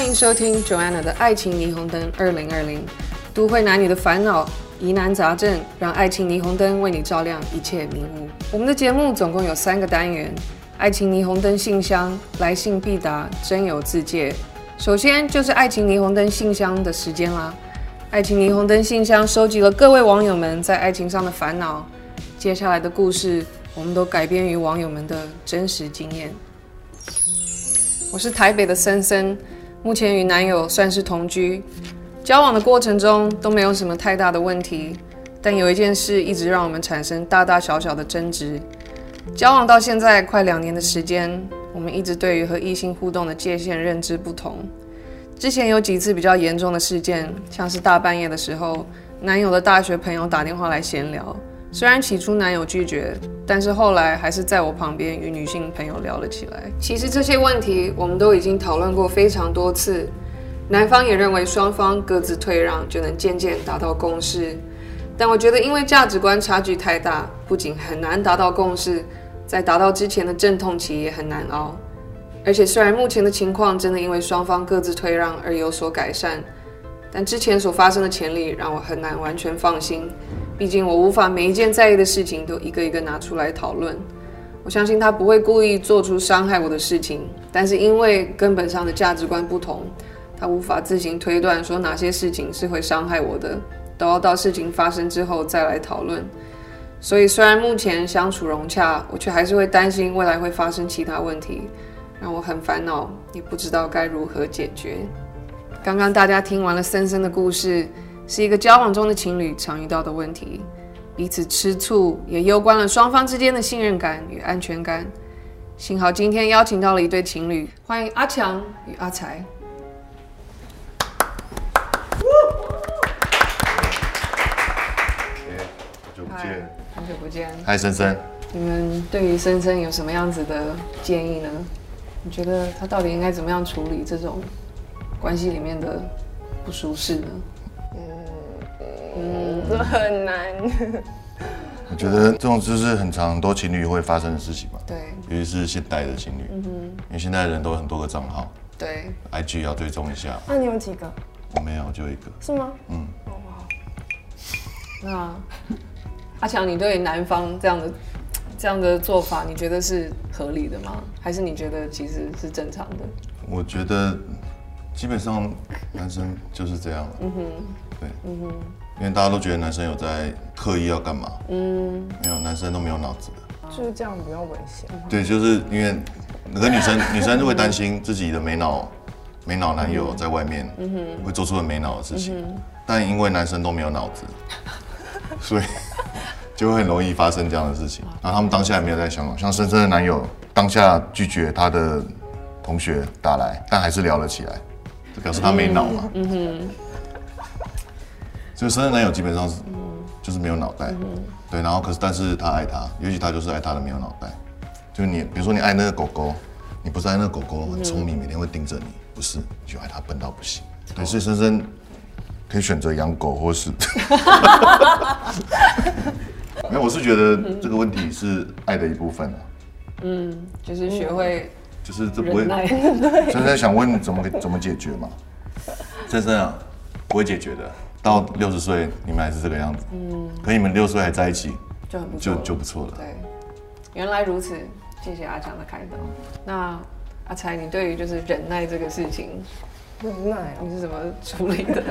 欢迎收听 Joanna 的爱情霓虹灯二零二零，都会男女的烦恼、疑难杂症，让爱情霓虹灯为你照亮一切迷雾。我们的节目总共有三个单元：爱情霓虹灯信箱、来信必答、真友自介。首先就是爱情霓虹灯信箱的时间啦。爱情霓虹灯信箱收集了各位网友们在爱情上的烦恼，接下来的故事我们都改编于网友们的真实经验。我是台北的森森。目前与男友算是同居，交往的过程中都没有什么太大的问题，但有一件事一直让我们产生大大小小的争执。交往到现在快两年的时间，我们一直对于和异性互动的界限认知不同。之前有几次比较严重的事件，像是大半夜的时候，男友的大学朋友打电话来闲聊。虽然起初男友拒绝，但是后来还是在我旁边与女性朋友聊了起来。其实这些问题我们都已经讨论过非常多次，男方也认为双方各自退让就能渐渐达到共识。但我觉得因为价值观差距太大，不仅很难达到共识，在达到之前的阵痛期也很难熬。而且虽然目前的情况真的因为双方各自退让而有所改善，但之前所发生的潜力让我很难完全放心。毕竟我无法每一件在意的事情都一个一个拿出来讨论。我相信他不会故意做出伤害我的事情，但是因为根本上的价值观不同，他无法自行推断说哪些事情是会伤害我的，都要到事情发生之后再来讨论。所以虽然目前相处融洽，我却还是会担心未来会发生其他问题，让我很烦恼，也不知道该如何解决。刚刚大家听完了森森的故事。是一个交往中的情侣常遇到的问题，彼此吃醋，也攸关了双方之间的信任感与安全感。幸好今天邀请到了一对情侣，欢迎阿强与阿才。好久不见，好久不见。嗨，森森。你们对于森森有什么样子的建议呢？你觉得他到底应该怎么样处理这种关系里面的不舒适呢？很难。我觉得这种就是很常很多情侣会发生的事情吧。对，尤其是现代的情侣。嗯哼。因为现在的人都有很多个账号。对。IG 要追踪一下。那你有几个？我没有，就一个。是吗？嗯。好不好？那阿强，你对男方这样的这样的做法，你觉得是合理的吗？还是你觉得其实是正常的？我觉得基本上男生就是这样。嗯哼。对。嗯哼。因为大家都觉得男生有在刻意要干嘛，嗯，没有，男生都没有脑子的，就是这样比较危险。对，就是因为那个女生，女生就会担心自己的没脑、没脑男友在外面，会做出很没脑的事情。但因为男生都没有脑子，所以就会很容易发生这样的事情。然后他们当下也没有在想，像深深的男友当下拒绝他的同学打来，但还是聊了起来，就表示他没脑嘛。嗯哼。就森森男友基本上是，就是没有脑袋，对，然后可是但是他爱他，尤其他就是爱他的没有脑袋，就你比如说你爱那个狗狗，你不是爱那个狗狗很聪明，每天会盯着你，不是，你就爱他笨到不行，对，所以深深可以选择养狗或是，没有，我是觉得这个问题是爱的一部分啊，嗯，就是学会，就是这不会，深深想问怎么怎么解决嘛，森森啊，不会解决的。到六十岁，你们还是这个样子，嗯，可你们六十岁还在一起，就很不错，就就不错了。对，原来如此，谢谢阿强的开导。那阿才，你对于就是忍耐这个事情，忍耐，你是怎么处理的？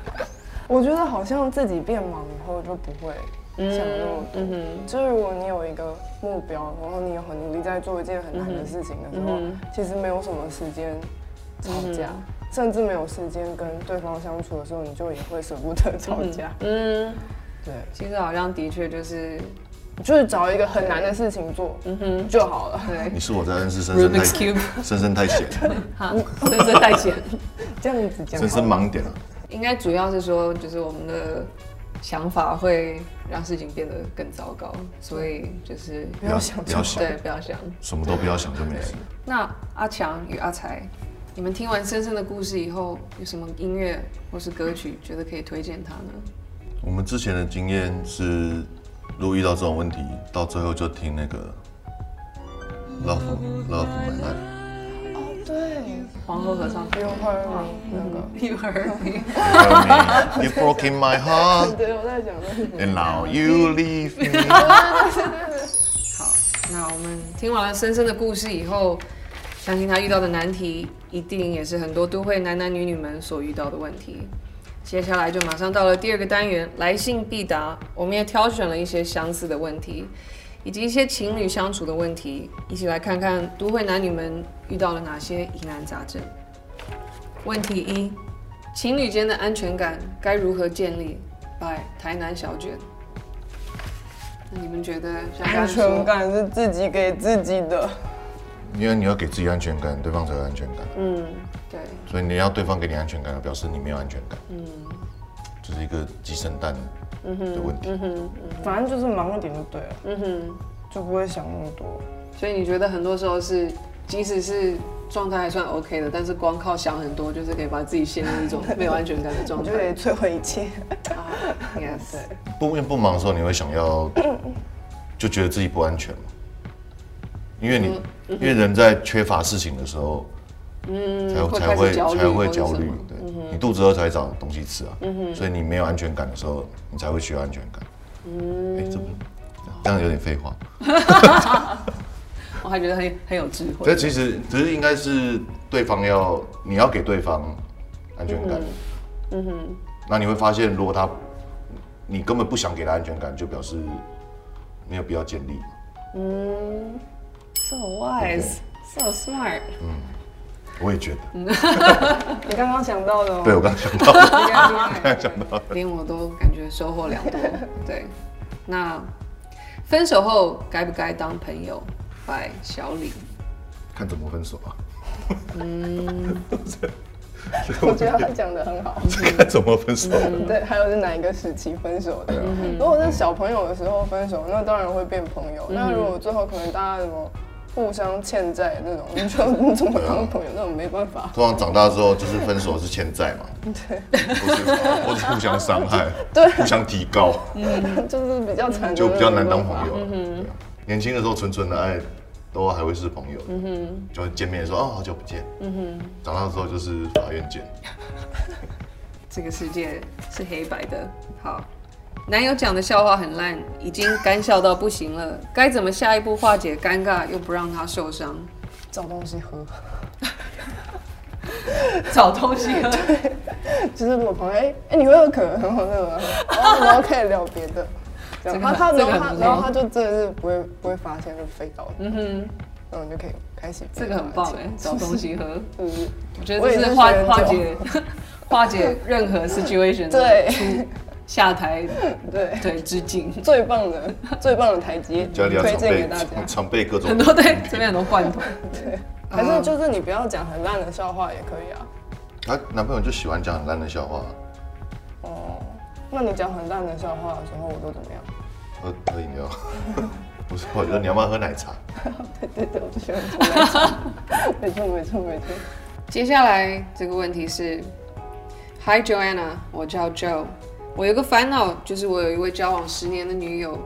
我觉得好像自己变忙以后就不会想那么多。嗯哼，就是如果你有一个目标，然后你有很努力在做一件很难的事情的时候，其实没有什么时间吵架。甚至没有时间跟对方相处的时候，你就也会舍不得 吵架。嗯，对，其实好像的确就是，就是找一个很难的事情做，嗯哼。就好了。对，你是我在认识森森太深深太闲，好，深深太闲，这样子讲，深深盲点了。应该主要是说，就是我们的想法会让事情变得更糟糕，所以就是不要想，不要想，对，不要想，什么都不要想就没事。那阿强与阿财。你们听完森森的故事以后，有什么音乐或是歌曲觉得可以推荐他呢？我们之前的经验是，如果遇到这种问题，到最后就听那个《Love Love My Life》。对，黄河合唱团。You heard me 那个。You heard me。You, you broke my heart 对，我在讲那个。and now you leave me。好，那我们听完了森森的故事以后，相信他遇到的难题，一定也是很多都会男男女女们所遇到的问题。接下来就马上到了第二个单元，来信必答。我们也挑选了一些相似的问题，以及一些情侣相处的问题，一起来看看都会男女们遇到了哪些疑难杂症。问题一：情侣间的安全感该如何建立？by 台南小卷。那你们觉得？安全感是自己给自己的。因为你要给自己安全感，对方才有安全感。嗯，对，所以你要对方给你安全感，表示你没有安全感。嗯，这是一个鸡生蛋的问题。嗯哼反正就是忙一点就对了。嗯哼，就不会想那么多。所以你觉得很多时候是，即使是状态还算 OK 的，但是光靠想很多，就是可以把自己陷入一种没有安全感的状态就可以。摧毁一切。啊，yes，对，不因为不忙的时候，你会想要，就觉得自己不安全嘛。因为你，因为人在缺乏事情的时候，嗯，才会才会焦虑才会焦虑。对，你肚子饿才会找东西吃啊。所以你没有安全感的时候，你才会需要安全感。嗯，哎，这不这样有点废话。我还觉得很很有智慧。这其实只是应该是对方要，你要给对方安全感。嗯哼。那你会发现，如果他你根本不想给他安全感，就表示没有必要建立。So wise, so smart。嗯我也觉得，你刚刚想到的哦。对 我刚刚想到，厉害厉害想到，连我都感觉收获良多。对，那分手后该不该当朋友？拜小李。看怎么分手啊？嗯 我觉得他讲的很好。看怎么分手？对，还有是哪一个时期分手的？如果是小朋友的时候分手，那当然会变朋友。那如果最后可能大家什么互相欠债那种，你就你怎么当朋友？那种没办法。通常长大之后就是分手是欠债嘛，对，不是或是互相伤害，对互相提高，嗯 就是比较惨，就比较难当朋友了。对啊年轻的时候纯纯的爱，都还会是朋友。嗯哼，就会见面说哦，好久不见。嗯哼，长大之后就是法院见。这个世界是黑白的。好，男友讲的笑话很烂，已经干笑到不行了，该怎么下一步化解尴尬又不让他受伤？找东西喝。找东西喝。对就是如果朋友哎哎，你会喝可乐，很好喝吗？然后然后可以聊别的。这样他他然后他然后他就真的是不会不会发现就飞到。嗯哼，然后你就可以开始。这个很棒哎，找东西喝。嗯，我觉得这是化化解 化解任何 situation 对出下台 对对致敬，最棒的 最棒的台阶，推荐给大家。常备各种很多对这边很多罐头。对，还是就是你不要讲很烂的笑话也可以啊。她男朋友就喜欢讲很烂的笑话，哦，那你讲很烂的笑话的时候，我都怎么样？喝喝饮料。不是，我觉得你要不要喝奶茶？对对对，我就喜欢喝奶茶。没错没错没错。接下来这个问题是，Hi Joanna，我叫 Joe，我有个烦恼，就是我有一位交往十年的女友，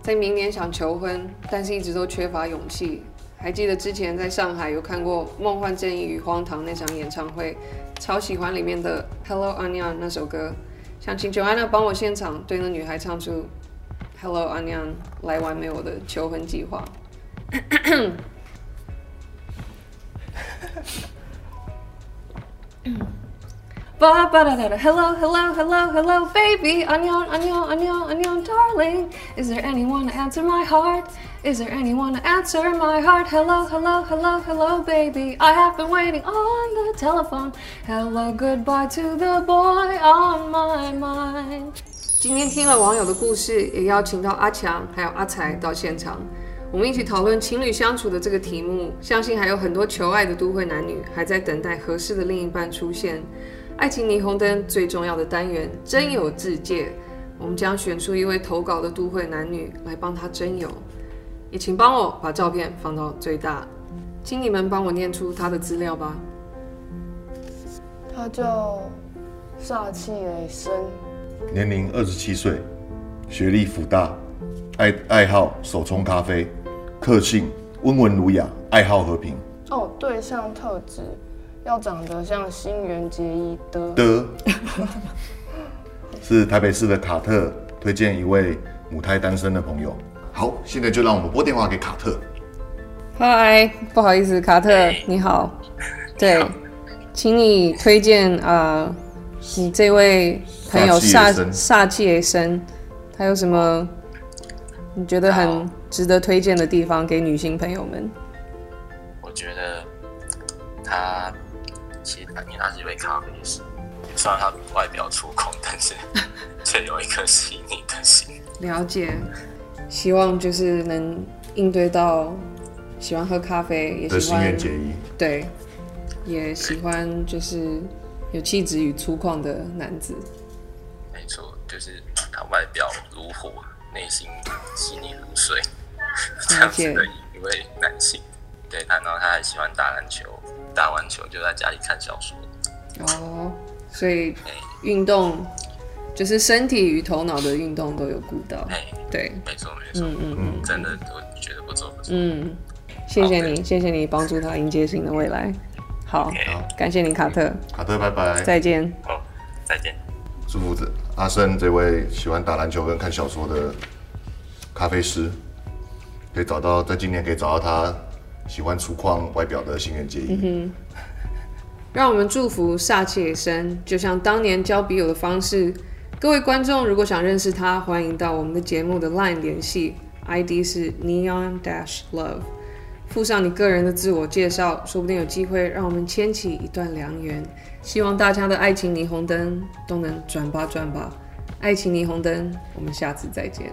在明年想求婚，但是一直都缺乏勇气。还记得之前在上海有看过《梦幻正义与荒唐》那场演唱会，超喜欢里面的 Hello Anya 那首歌，想请 Joanna 帮我现场对那女孩唱出 Hello Anya 来完美我的求婚计划。Ba ba da da. Hello, hello, hello, hello, baby. Onion, onion, onion, onion, darling. Is there anyone to answer my heart? Is there anyone to answer my heart? Hello, hello, hello, hello, baby. I have been waiting on the telephone. Hello, goodbye to the boy on my mind. 今天听了网友的故事，也邀请到阿强还有阿才到现场。我们一起讨论情侣相处的这个题目，相信还有很多求爱的都会男女还在等待合适的另一半出现。爱情霓虹灯最重要的单元真友自介，我们将选出一位投稿的都会男女来帮他真友，也请帮我把照片放到最大，请你们帮我念出他的资料吧。他叫煞气雷声，年龄二十七岁，学历辅大，爱爱好手冲咖啡，个性温文儒雅，爱好和平。哦，对象特质要长得像新垣结衣的的，是台北市的卡特推荐一位母胎单身的朋友。好，现在就让我们拨电话给卡特。嗨，不好意思，卡特，你好。对，请你推荐啊、呃，你这位朋友煞煞气而生，他有什么你觉得很值得推荐的地方给女性朋友们？我觉得他因为他是一位咖啡师，虽然他外表粗犷，但是却有一颗细腻的心。了解，希望就是能应对到喜欢喝咖啡，也喜欢对。也喜欢就是有气质与粗犷的男子。没错，就是他外表如火，内心细腻如水，这样子的一位男性。对，然后他还喜欢打篮球，打完球就在家里看小说。哦，所以运动就是身体与头脑的运动都有顾到。对，没错没错，嗯嗯嗯，真的我觉得不错不错。嗯，谢谢你，谢谢你帮助他迎接新的未来。好，okay. 感谢你，卡特。卡特，拜拜。再见。好，再见。祝福子阿生这位喜欢打篮球跟看小说的咖啡师，可以找到在今年可以找到他喜欢粗犷外表的新人结衣。嗯。让我们祝福煞气也生，就像当年交笔友的方式。各位观众，如果想认识他，欢迎到我们的节目的 LINE 联系，ID 是 Neon Dash Love。附上你个人的自我介绍，说不定有机会让我们牵起一段良缘。希望大家的爱情霓虹灯都能转吧转吧，爱情霓虹灯，我们下次再见。